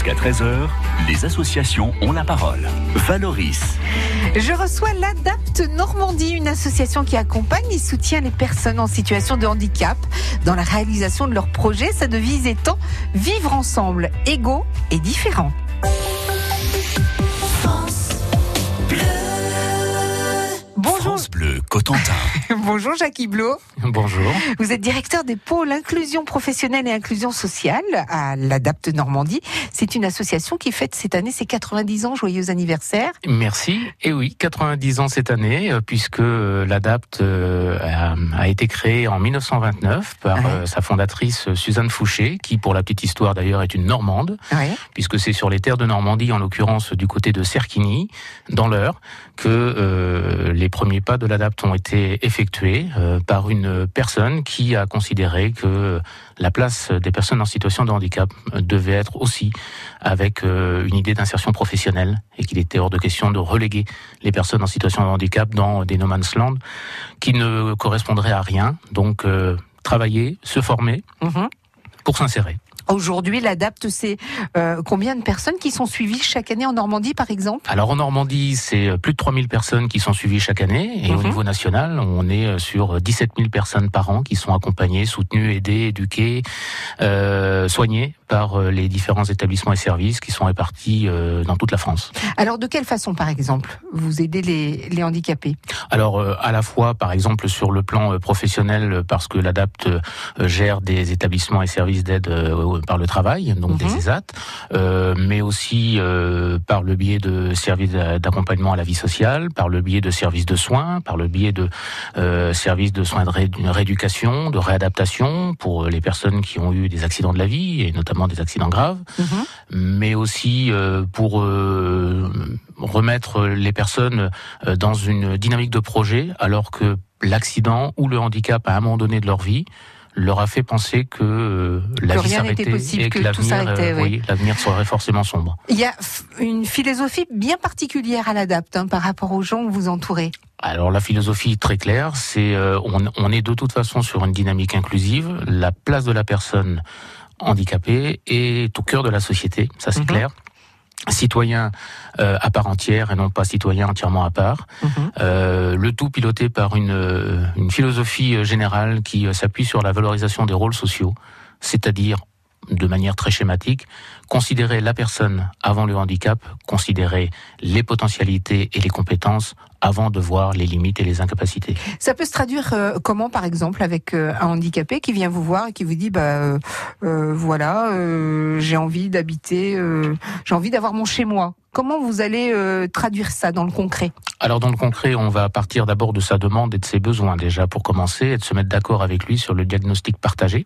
Jusqu'à 13h, les associations ont la parole. Valoris. Je reçois l'ADAPT Normandie, une association qui accompagne et soutient les personnes en situation de handicap dans la réalisation de leurs projets. Sa devise étant vivre ensemble, égaux et différents. Cotentin. Bonjour Jacques Blot. Bonjour. Vous êtes directeur des pôles inclusion professionnelle et inclusion sociale à l'ADAPT Normandie. C'est une association qui fête cette année ses 90 ans. Joyeux anniversaire. Merci. Et oui, 90 ans cette année, euh, puisque euh, l'ADAPT euh, a, été créée en 1929 par Ouais. sa fondatrice Suzanne Fouché, qui, pour la petite histoire d'ailleurs, est une Normande, puisque c'est sur les terres de Normandie, en l'occurrence du côté de Cerquigny, dans l'Eure, que euh, les premiers pas de ont été effectués euh, par une personne qui a considéré que la place des personnes en situation de handicap euh, devait être aussi avec euh, une idée d'insertion professionnelle et qu'il était hors de question de reléguer les personnes en situation de handicap dans des no man's land qui ne correspondraient à rien. Donc travailler, se former Mhm. pour s'insérer. Aujourd'hui, l'ADAPT, c'est euh, combien de personnes qui sont suivies chaque année en Normandie, par exemple? Alors en Normandie, c'est euh, plus de 3000 personnes qui sont suivies chaque année. Et au Mhm. niveau national, on est euh, sur 17 000 personnes par an qui sont accompagnées, soutenues, aidées, éduquées, euh, soignées par euh, les différents établissements et services qui sont répartis euh, dans toute la France. Alors, de quelle façon, par exemple, vous aidez les, les handicapés? Alors euh, à la fois, par exemple, sur le plan euh, professionnel, euh, parce que l'ADAPT euh, gère des établissements et services d'aide euh, par le travail, donc Mhm. des ESAT, euh, mais aussi euh, par le biais de services d'a- d'accompagnement à la vie sociale, par le biais de services de soins, par le biais de euh, services de soins de rééducation, de réadaptation pour les personnes qui ont eu des accidents de la vie, et notamment des accidents graves mais aussi euh, pour euh, remettre les personnes euh, dans une dynamique de projet, alors que l'accident ou le handicap à un moment donné de leur vie leur a fait penser que euh, la Que vie s'arrêtait et que l'avenir, oui. oui, serait forcément sombre. Il y a une philosophie bien particulière à l'ADAPT hein, par rapport aux gens que vous entourez. Alors la philosophie très claire, c'est euh, on, on est de toute façon sur une dynamique inclusive. La place de la personne handicapée est au cœur de la société, ça c'est Mhm. clair. Citoyen euh, à part entière et non pas citoyen entièrement à part. Euh, le tout piloté par une, euh, une philosophie générale qui s'appuie sur la valorisation des rôles sociaux, c'est-à-dire de manière très schématique, considérer la personne avant le handicap, considérer les potentialités et les compétences avant de voir les limites et les incapacités. Ça peut se traduire euh, comment, par exemple, avec euh, un handicapé qui vient vous voir et qui vous dit, bah euh, euh, voilà, euh, j'ai envie d'habiter, euh, j'ai envie d'avoir mon chez moi. Comment vous allez euh, traduire ça dans le concret? Alors dans le concret, on va partir d'abord de sa demande et de ses besoins déjà pour commencer et de se mettre d'accord avec lui sur le diagnostic partagé.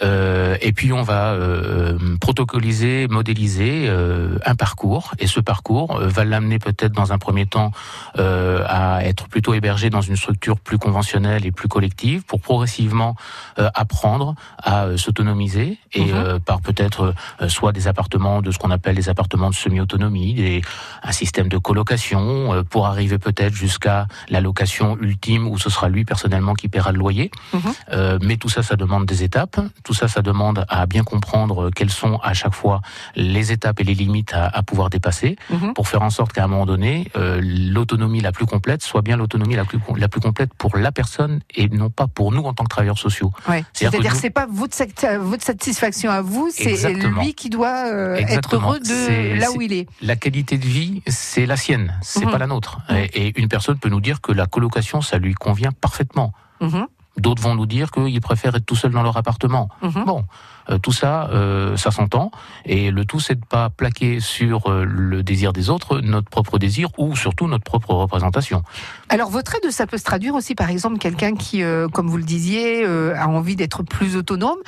Euh, et puis on va euh, protocoliser, modéliser euh, un parcours. Et ce parcours va l'amener peut-être dans un premier temps à être plutôt hébergé dans une structure plus conventionnelle et plus collective pour progressivement apprendre à s'autonomiser et Mhm. par peut-être soit des appartements de ce qu'on appelle des appartements de semi-autonomie, des, un système de colocation euh, pour arriver peut-être jusqu'à la location ultime où ce sera lui personnellement qui paiera le loyer. Mhm. Euh, mais tout ça, ça demande des étapes. Tout ça, ça demande à bien comprendre quelles sont à chaque fois les étapes et les limites à, à pouvoir dépasser Mhm. pour faire en sorte qu'à un moment donné, euh, l'autonomie la plus complète soit bien l'autonomie la plus, la plus complète pour la personne et non pas pour nous en tant que travailleurs sociaux. Ouais. C'est-à-dire que c'est pas votre, votre satisfaction à vous, c'est lui qui doit euh, être heureux de là où il est. La qualité de vie, c'est la sienne, c'est Mhm. pas la nôtre. Mhm. Et, et une personne peut nous dire que la colocation, ça lui convient parfaitement. Mhm. D'autres vont nous dire qu'ils préfèrent être tout seuls dans leur appartement. Mhm. Bon, euh, tout ça, euh, ça s'entend. Et le tout, c'est de pas plaquer sur euh, le désir des autres notre propre désir ou surtout notre propre représentation. Alors votre aide, ça peut se traduire aussi, par exemple, quelqu'un qui, comme vous le disiez, a envie d'être plus autonome.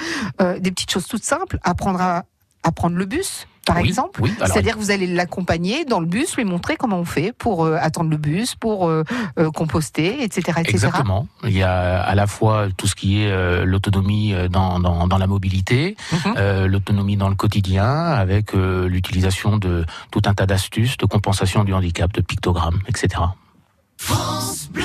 Des petites choses toutes simples, apprendre à, à prendre le bus, par Oui, exemple. oui, C'est-à-dire que vous allez l'accompagner dans le bus, lui montrer comment on fait pour euh, attendre le bus, pour euh, euh, composter, etc., etc. Exactement. Il y a à la fois tout ce qui est euh, l'autonomie dans, dans, dans la mobilité, Mhm. euh, l'autonomie dans le quotidien, avec euh, l'utilisation de tout un tas d'astuces de compensation du handicap, de pictogrammes, etc. France Bleu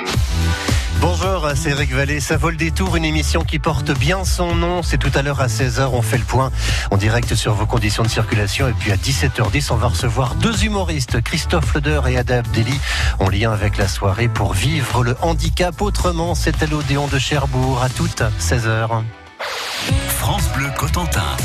Bonjour, c'est Eric Vallée. Ça vole des tours, une émission qui porte bien son nom. C'est tout à l'heure à 16h, on fait le point en direct sur vos conditions de circulation. Et puis à 17h10, on va recevoir deux humoristes, Christophe Leder et Adab Deli, en lien avec la soirée pour vivre le handicap autrement. C'est à l'Odéon de Cherbourg, à toutes 16h. France Bleu Cotentin.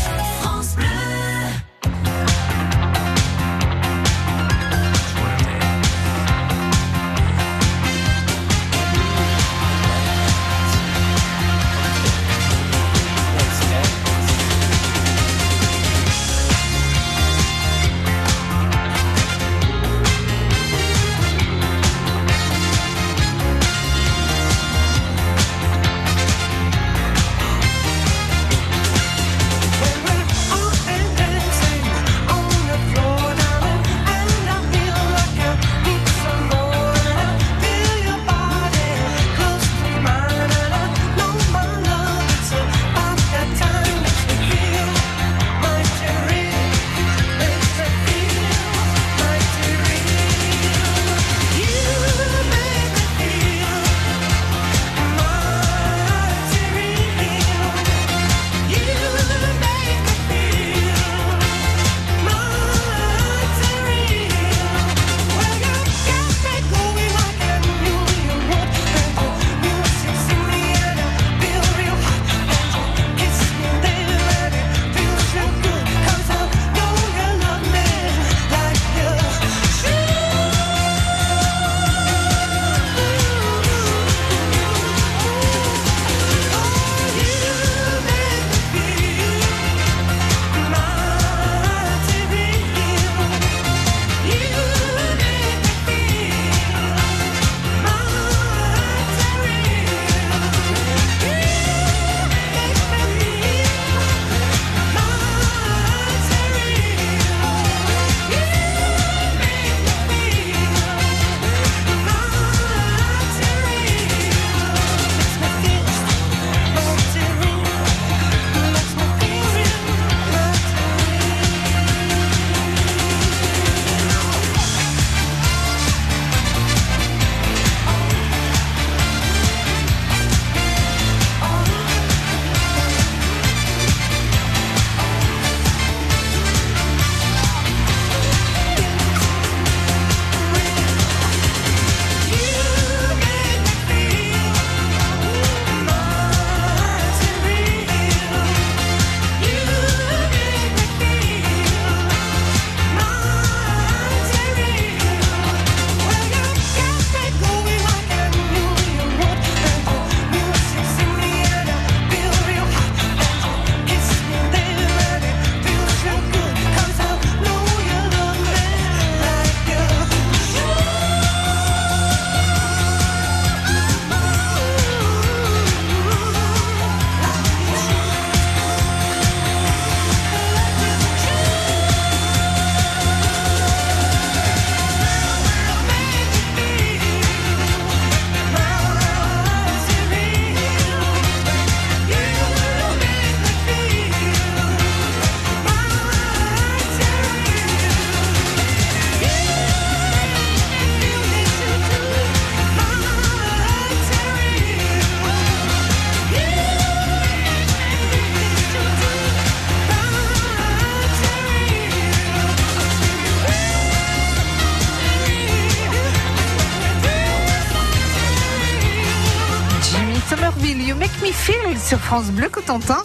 Sur France Bleu Cotentin.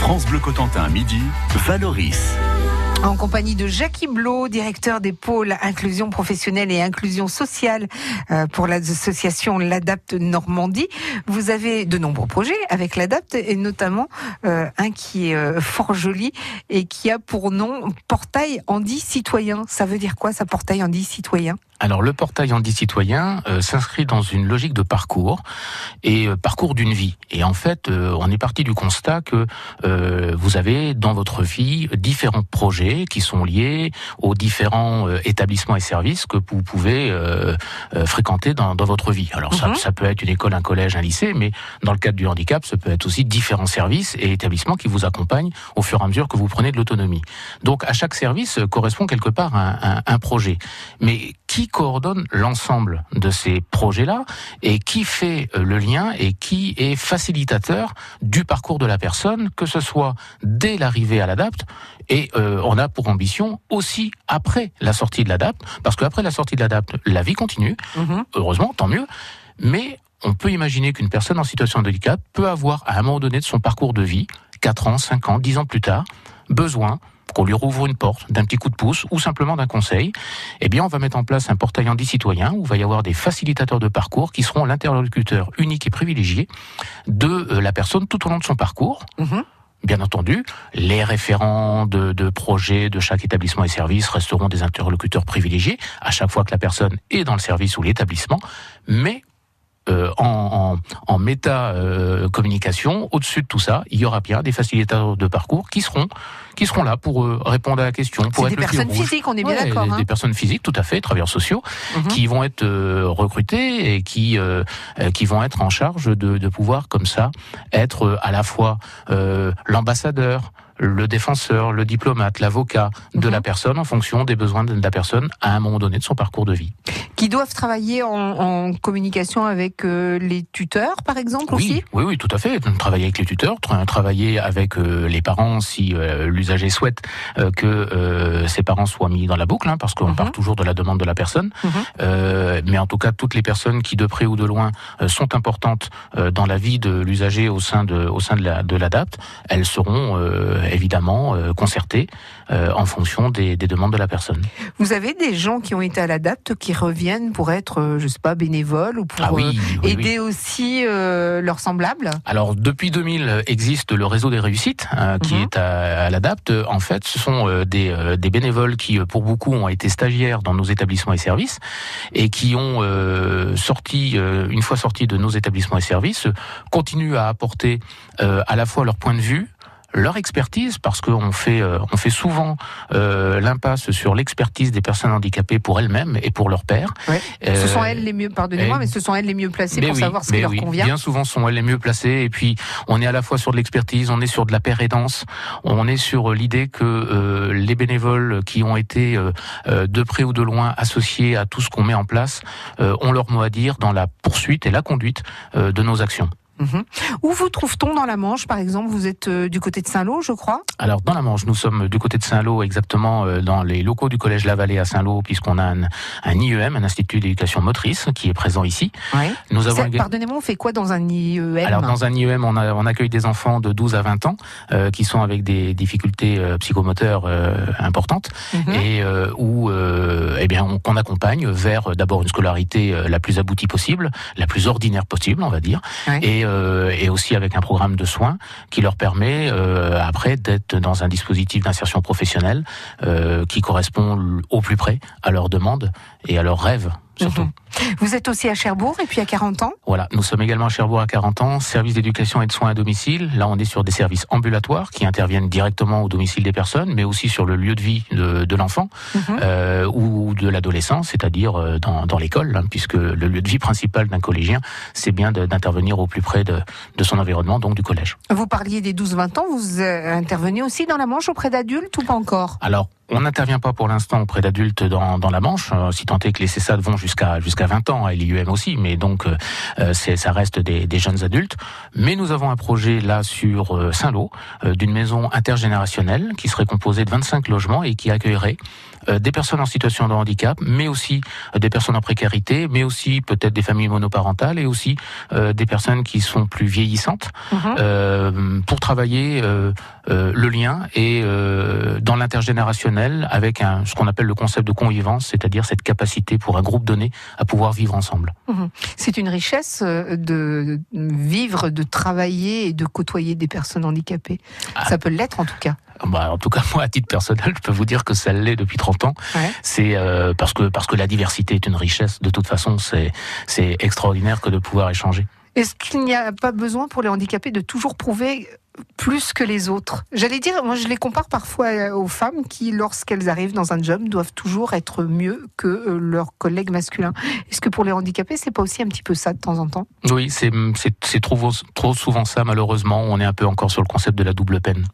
France Bleu Cotentin, midi, Valoris. En compagnie de Jackie Blot, directeur des pôles inclusion professionnelle et inclusion sociale euh, pour l'association l'Adapt Normandie. Vous avez de nombreux projets avec l'Adapt et notamment euh, un qui est euh, fort joli et qui a pour nom Portail Andy Citoyen. Ça veut dire quoi ça Portail Andy Citoyen? Alors le portail Andy Citoyen euh, s'inscrit dans une logique de parcours et parcours d'une vie. Et en fait, on est parti du constat que vous avez dans votre vie différents projets qui sont liés aux différents établissements et services que vous pouvez fréquenter dans, dans, votre vie. Alors ça, mhm. ça peut être une école, un collège, un lycée, mais dans le cadre du handicap, ça peut être aussi différents services et établissements qui vous accompagnent au fur et à mesure que vous prenez de l'autonomie. Donc à chaque service correspond quelque part un, un, un projet. Mais qui coordonne l'ensemble de ces projets-là et qui fait euh, le lien et qui est facilitateur du parcours de la personne, que ce soit dès l'arrivée à l'ADAPT et euh, on a pour ambition aussi après la sortie de l'ADAPT, parce qu'après la sortie de l'ADAPT, la vie continue, mhm. heureusement, tant mieux, mais on peut imaginer qu'une personne en situation de handicap peut avoir à un moment donné de son parcours de vie, 4 ans, 5 ans, 10 ans plus tard, besoin qu'on lui rouvre une porte, d'un petit coup de pouce ou simplement d'un conseil, eh bien, on va mettre en place un portail Andy citoyen où il va y avoir des facilitateurs de parcours qui seront l'interlocuteur unique et privilégié de euh, la personne tout au long de son parcours. Mhm. Bien entendu, les référents de, de, projets de chaque établissement et service resteront des interlocuteurs privilégiés à chaque fois que la personne est dans le service ou l'établissement, mais euh, en, en, en, méta euh, communication, au-dessus de tout ça, il y aura bien des facilitateurs de parcours qui seront qui seront là pour euh, répondre à la question. Pour être des personnes physiques, on est bien d'accord. Des, hein. personnes physiques, tout à fait, travailleurs sociaux, mhm. qui vont être recrutés et qui qui vont être en charge de, de pouvoir comme ça être à la fois l'ambassadeur, le défenseur, le diplomate, l'avocat de la mhm. personne en fonction des besoins de la personne à un moment donné de son parcours de vie. Qui doivent travailler en, communication avec euh, les tuteurs, par exemple, oui, aussi Oui, oui, tout à fait. Travailler avec les tuteurs, travailler avec euh, les parents si euh, l'usager souhaite que ses parents soient mis dans la boucle, hein, parce qu'on mhm. part toujours de la demande de la personne. Mhm. mais en tout cas, toutes les personnes qui, de près ou de loin, sont importantes dans la vie de l'usager au sein de, au sein de la, de l'ADAPT, elles seront évidemment euh, concerté euh, en fonction des, demandes de la personne. Vous avez des gens qui ont été à l'ADAPT qui reviennent pour être, euh, je sais pas, bénévoles ou pour ah aider aussi leurs semblables? Alors depuis 2000 existe le réseau des réussites qui mhm. est à, à l'ADAPT. En fait, ce sont des, des, bénévoles qui, pour beaucoup, ont été stagiaires dans nos établissements et services et qui ont sorti, une fois sortis de nos établissements et services, continuent à apporter à la fois leur point de vue, leur expertise, parce qu'on fait, euh, on fait souvent euh, l'impasse sur l'expertise des personnes handicapées pour elles-mêmes et pour leur père. ce sont elles les mieux, pardonnez-moi, mais ce sont elles les mieux placées pour savoir ce qui leur convient. Bien souvent, sont elles les mieux placées. Et puis, on est à la fois sur de l'expertise, on est sur de la pérédance, on est sur l'idée que euh, les bénévoles qui ont été de près ou de loin associés à tout ce qu'on met en place ont leur mot à dire dans la poursuite et la conduite de nos actions. Mhm. Où vous trouve-t-on dans la Manche, par exemple? Vous êtes euh, du côté de Saint-Lô, je crois. Alors, dans la Manche, nous sommes du côté de Saint-Lô, exactement euh, dans les locaux du Collège La Vallée à Saint-Lô, puisqu'on a un, IEM, un Institut d'éducation motrice, qui est présent ici. Nous avons... Pardonnez-moi, on fait quoi dans un IEM Alors, dans un IEM, on, a, on accueille des enfants de 12 à 20 ans euh, qui sont avec des difficultés psychomoteurs importantes. Mhm. et où eh bien, on, on accompagne vers d'abord une scolarité la plus aboutie possible, la plus ordinaire possible, on va dire, et euh, et aussi avec un programme de soins qui leur permet euh, après d'être dans un dispositif d'insertion professionnelle euh, qui correspond au plus près à leurs demandes et à leurs rêves surtout. Mhm. Vous êtes aussi à Cherbourg et puis à 40 ans Voilà, nous sommes également à Cherbourg à 40 ans, service d'éducation et de soins à domicile. Là, on est sur des services ambulatoires qui interviennent directement au domicile des personnes, mais aussi sur le lieu de vie de, de l'enfant mhm. euh, ou de l'adolescent, c'est-à-dire euh, dans, dans l'école, hein, puisque le lieu de vie principal d'un collégien, c'est bien d'intervenir au plus près de, de, son environnement, donc du collège. Vous parliez des 12-20 ans, vous euh, intervenez aussi dans la Manche auprès d'adultes ou pas encore? Alors, on n'intervient pas pour l'instant auprès d'adultes dans, dans, la Manche, euh, si tant est que les CESAD vont jusqu'à jusqu'à 20 ans, et l'IUM aussi, mais donc euh, euh, ça reste des, des, jeunes adultes. Mais nous avons un projet là sur Saint-Lô, d'une maison intergénérationnelle qui serait composée de 25 logements et qui accueillerait des personnes en situation de handicap, mais aussi des personnes en précarité, mais aussi peut-être des familles monoparentales et aussi des personnes qui sont plus vieillissantes, mhm. pour travailler euh, le lien euh, dans l'intergénérationnel avec un, ce qu'on appelle le concept de convivence, c'est-à-dire cette capacité pour un groupe donné à pouvoir vivre ensemble. Mhm. C'est une richesse euh, de vivre, de travailler et de côtoyer des personnes handicapées. Ah. Ça peut l'être en tout cas. Bah, en tout cas, moi, à titre personnel, je peux vous dire que ça l'est depuis 30 ans. Ouais. C'est euh, parce que parce que la diversité est une richesse. De toute façon, c'est c'est extraordinaire que de pouvoir échanger. Est-ce qu'il n'y a pas besoin pour les handicapés de toujours prouver plus que les autres? J'allais dire, moi je les compare parfois aux femmes qui, lorsqu'elles arrivent dans un job, doivent toujours être mieux que euh, leurs collègues masculins. Est-ce que pour les handicapés, c'est pas aussi un petit peu ça de temps en temps? Oui, c'est trop trop souvent ça. Malheureusement, on est un peu encore sur le concept de la double peine.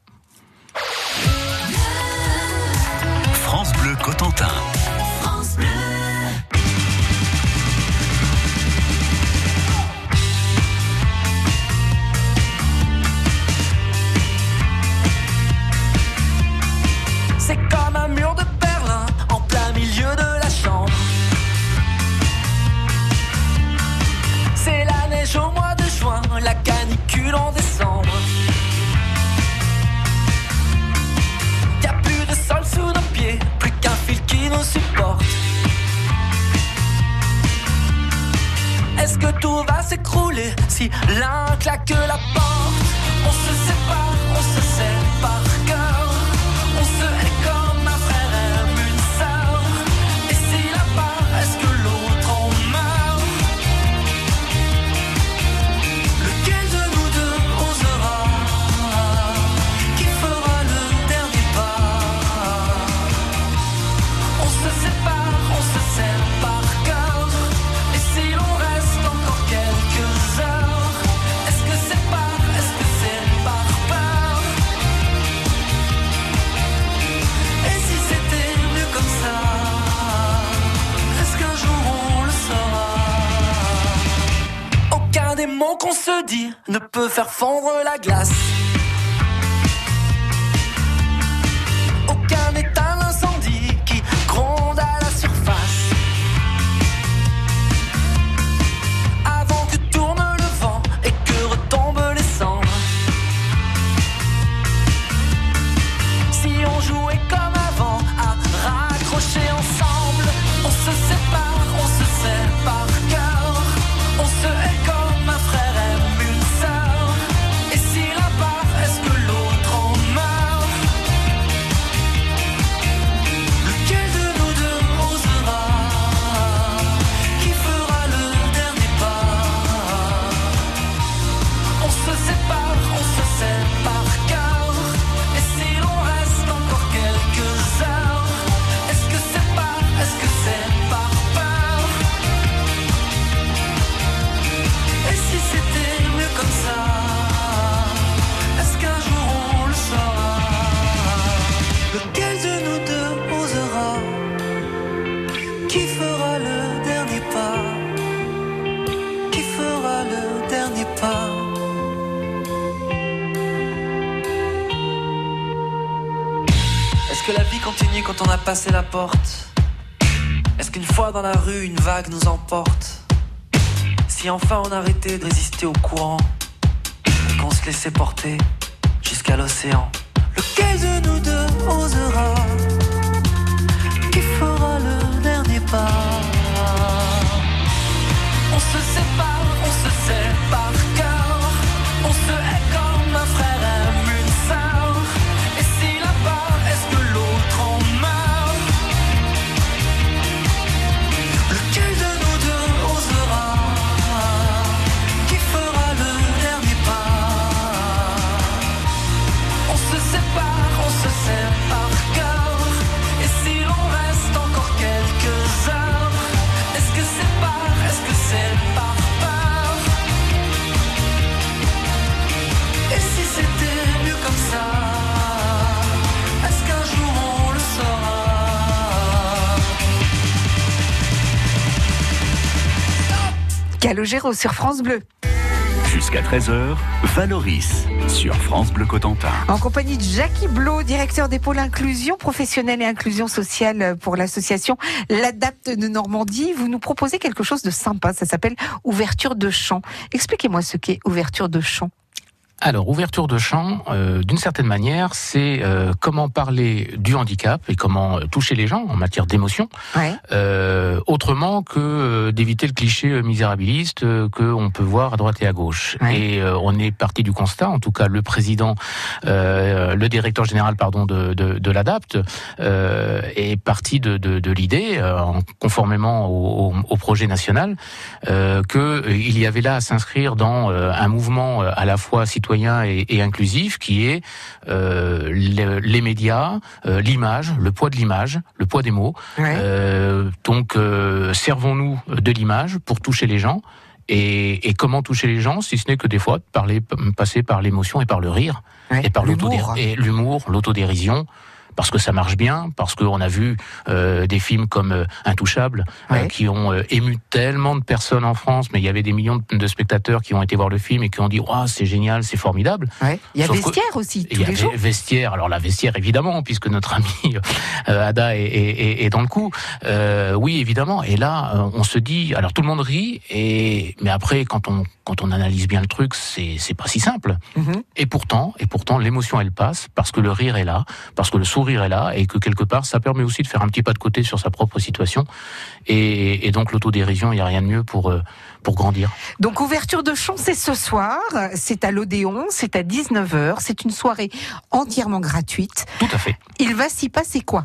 Peut faire fondre la glace la porte. Est-ce qu'une fois dans la rue, une vague nous emporte? Si enfin on arrêtait de résister au courant et qu'on se laissait porter jusqu'à l'océan. Lequel de nous deux osera Calogero sur France Bleu. Jusqu'à 13h, Valoris sur France Bleu Cotentin. En compagnie de Jackie Blo, directeur des pôles inclusion professionnelle et inclusion sociale pour l'association L'Adapte de Normandie, vous nous proposez quelque chose de sympa. Ça s'appelle ouverture de champ. Expliquez-moi ce qu'est ouverture de champ. Alors, ouverture de champ, euh, d'une certaine manière, c'est euh, comment parler du handicap et comment euh, toucher les gens en matière d'émotion, Ouais. euh, autrement que d'éviter le cliché misérabiliste que on peut voir à droite et à gauche. Ouais. Et euh, on est parti du constat, en tout cas le président, euh, le directeur général, pardon, de, de, de l'ADAPT euh, est parti de, de, de l'idée, euh, en- conformément au, au, au projet national, euh, que euh, il y avait là à s'inscrire dans un mouvement à la fois citoyen et, et inclusif qui est euh, le- les médias, euh, l'image, le poids de l'image, le poids des mots. Ouais. Euh, donc servons-nous de l'image pour toucher les gens. Et, et comment toucher les gens, si ce n'est que des fois parler, passer par l'émotion et par le rire Ouais. et par l'humour, l'autodérision, parce que ça marche bien, parce qu'on a vu euh, des films comme euh, Intouchable euh, Ouais. qui ont ému tellement de personnes en France, mais il y avait des millions de, spectateurs qui ont été voir le film et qui ont dit "Waouh, c'est génial, c'est formidable." Ouais. Il y a Sauf que- Vestiaire aussi, Et tous il y les avait jours. vestiaire. Alors la vestiaire, évidemment, puisque notre ami Ada est, est- est- est dans le coup. Oui, évidemment. Et là, on se dit, alors tout le monde rit, et mais après, quand on quand on analyse bien le truc, c'est pas si simple. Mhm. Et pourtant, et pourtant, l'émotion elle passe parce que le rire est là, parce que le sourire est là, et que quelque part, ça permet aussi de faire un petit pas de côté sur sa propre situation. Et, et donc l'autodérision, il y a rien de mieux pour euh, pour grandir. Donc ouverture de champ, c'est ce soir, c'est à l'Odéon, c'est à 19h, c'est une soirée entièrement gratuite. Tout à fait. Il va s'y passer quoi?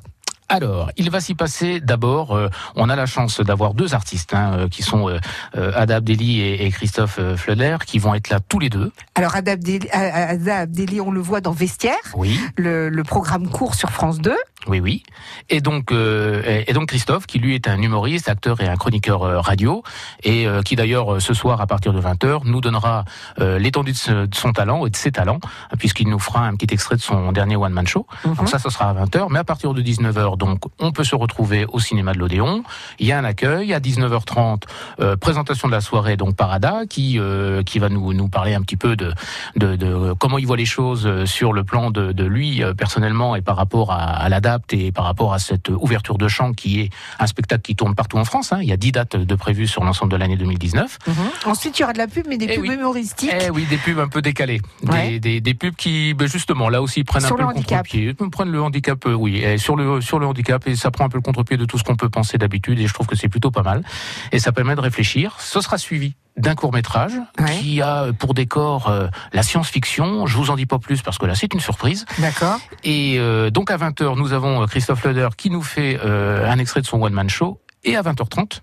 Alors, il va s'y passer d'abord, euh, on a la chance d'avoir deux artistes hein, euh, qui sont euh, euh, Ada Abdelli et, et Christophe Fleuler qui vont être là tous les deux. Alors Ada Abdeli, on le voit dans Vestiaire, Oui, le, le programme court sur France 2. oui, oui. Et donc, euh, et et donc Christophe qui lui est un humoriste, acteur et un chroniqueur radio et qui d'ailleurs ce soir à partir de 20h nous donnera l'étendue de, son talent et de ses talents puisqu'il nous fera un petit extrait de son dernier one man show. Mhm. Donc ça, ce sera à 20h, mais à partir de 19h, donc on peut se retrouver au cinéma de l'Odéon. Il y a un accueil à 19h30, euh, présentation de la soirée donc par Ada qui euh, qui va nous nous parler un petit peu de de, de comment il voit les choses euh, sur le plan de, de lui personnellement et par rapport à, à l'Adapt et par rapport à cette ouverture de champ qui est un spectacle qui tourne partout en France. Hein. Il y a 10 dates de prévues sur l'ensemble de l'année 2019. Ensuite, il y aura de la pub, mais des Eh pubs oui. humoristiques. Eh oui, des pubs un peu décalées. Ouais. Des, des, des pubs qui, ben justement, là aussi, prennent Sur un peu le le handicap. Prennent le handicap, oui, et sur le, sur le handicap, et ça prend un peu le contre-pied de tout ce qu'on peut penser d'habitude, et je trouve que c'est plutôt pas mal. Et ça permet de réfléchir. Ce sera suivi d'un court métrage Ouais. qui a pour décor euh, la science-fiction. Je vous en dis pas plus parce que là c'est une surprise. D'accord. Et euh, donc à 20h, nous avons euh, Christophe Leder qui nous fait euh, un extrait de son one-man show. Et à 20h30,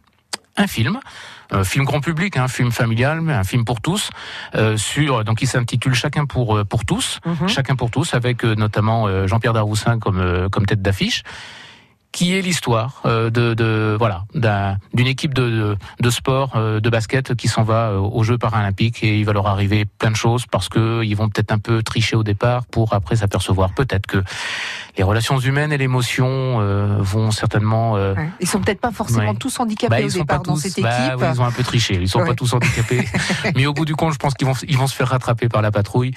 un film, un film grand public, un film familial, mais un film pour tous, euh, sur donc il s'intitule Chacun pour euh, pour tous, Mhm. Chacun pour tous, avec euh, notamment euh, Jean-Pierre Daroussin comme euh, comme tête d'affiche qui est l'histoire euh, de, de voilà d'un- d'une équipe de, de, de sport euh, de basket qui s'en va euh, aux Jeux paralympiques et il va leur arriver plein de choses parce que ils vont peut-être un peu tricher au départ pour après s'apercevoir peut-être que les relations humaines et l'émotion euh, vont certainement euh, Ouais. Ils sont peut-être pas forcément Ouais. tous handicapés bah, au ils sont départ pas dans cette bah, équipe. ils ont un peu triché, ils sont pas tous handicapés, mais au bout du compte, je pense qu'ils vont ils vont se faire rattraper par la patrouille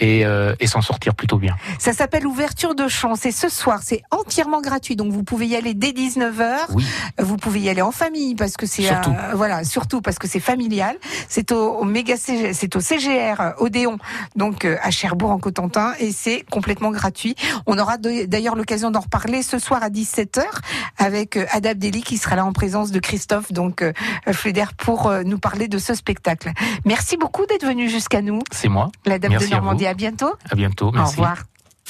et, euh, et s'en sortir plutôt bien. Ça s'appelle Ouverture de champ. C'est ce soir. C'est entièrement gratuit. Donc vous pouvez y aller dès 19h. Oui. Vous pouvez y aller en famille parce que c'est euh, voilà surtout parce que c'est familial. C'est au, au méga CG c'est au CGR Odéon donc à Cherbourg en Cotentin et c'est complètement gratuit. On aura de- d'ailleurs l'occasion d'en reparler ce soir à 17h avec euh, Ada Abdelli qui sera là en présence de Christophe donc euh, Fleder pour euh, nous parler de ce spectacle. Merci beaucoup d'être venu jusqu'à nous. C'est moi. La Dame de Merci à Normandie. vous. À bientôt. À bientôt. Au Merci. revoir.